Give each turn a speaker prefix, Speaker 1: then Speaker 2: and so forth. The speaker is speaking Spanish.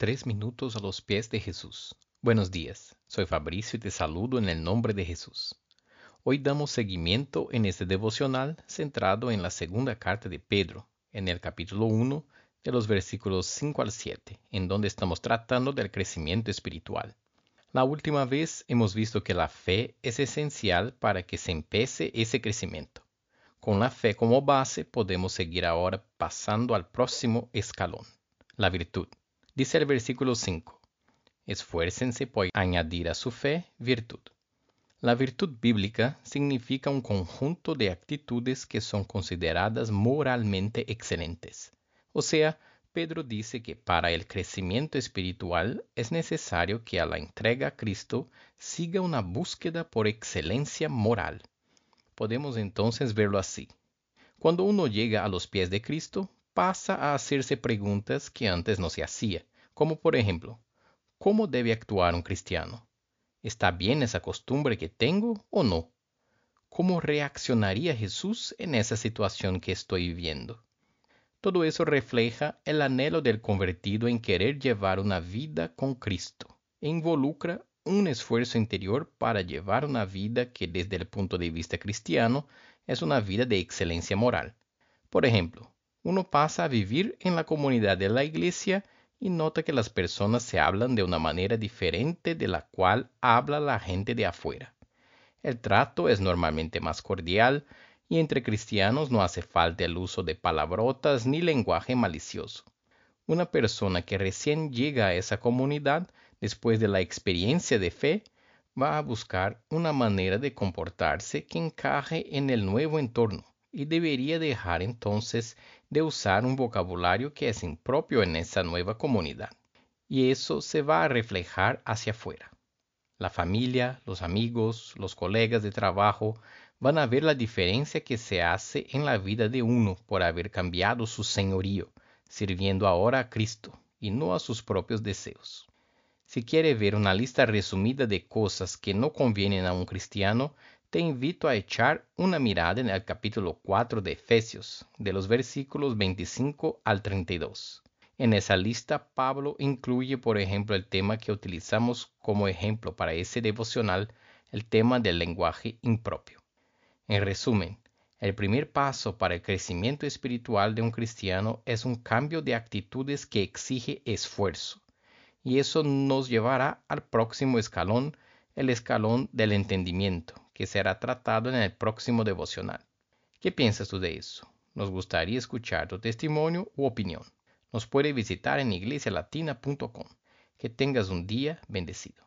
Speaker 1: Tres minutos a los pies de Jesús. Buenos días, soy Fabricio y te saludo en el nombre de Jesús. Hoy damos seguimiento en este devocional centrado en la segunda carta de Pedro, en el capítulo 1, de los versículos 5 al 7, en donde estamos tratando del crecimiento espiritual. La última vez hemos visto que la fe es esencial para que se empiece ese crecimiento. Con la fe como base podemos seguir ahora pasando al próximo escalón, la virtud. Dice el versículo 5, esfuércense por añadir a su fe virtud. La virtud bíblica significa un conjunto de actitudes que son consideradas moralmente excelentes. O sea, Pedro dice que para el crecimiento espiritual es necesario que a la entrega a Cristo siga una búsqueda por excelencia moral. Podemos entonces verlo así. Cuando uno llega a los pies de Cristo, pasa a hacerse preguntas que antes no se hacía, como por ejemplo, ¿cómo debe actuar un cristiano? ¿Está bien esa costumbre que tengo o no? ¿Cómo reaccionaría Jesús en esa situación que estoy viviendo? Todo eso refleja el anhelo del convertido en querer llevar una vida con Cristo e involucra un esfuerzo interior para llevar una vida que desde el punto de vista cristiano es una vida de excelencia moral. Por ejemplo, uno pasa a vivir en la comunidad de la iglesia y nota que las personas se hablan de una manera diferente de la cual habla la gente de afuera. El trato es normalmente más cordial y entre cristianos no hace falta el uso de palabrotas ni lenguaje malicioso. Una persona que recién llega a esa comunidad después de la experiencia de fe va a buscar una manera de comportarse que encaje en el nuevo entorno y debería dejar entonces de usar un vocabulario que es impropio en esa nueva comunidad. Y eso se va a reflejar hacia afuera. La familia, los amigos, los colegas de trabajo van a ver la diferencia que se hace en la vida de uno por haber cambiado su señorío, sirviendo ahora a Cristo y no a sus propios deseos. Si quiere ver una lista resumida de cosas que no convienen a un cristiano, te invito a echar una mirada en el capítulo 4 de Efesios, de los versículos 25 al 32. En esa lista, Pablo incluye, por ejemplo, el tema que utilizamos como ejemplo para ese devocional, el tema del lenguaje impropio. En resumen, el primer paso para el crecimiento espiritual de un cristiano es un cambio de actitudes que exige esfuerzo, y eso nos llevará al próximo escalón, el escalón del entendimiento, que será tratado en el próximo devocional. ¿Qué piensas tú de eso? Nos gustaría escuchar tu testimonio u opinión. Nos puede visitar en iglesialatina.com. Que tengas un día bendecido.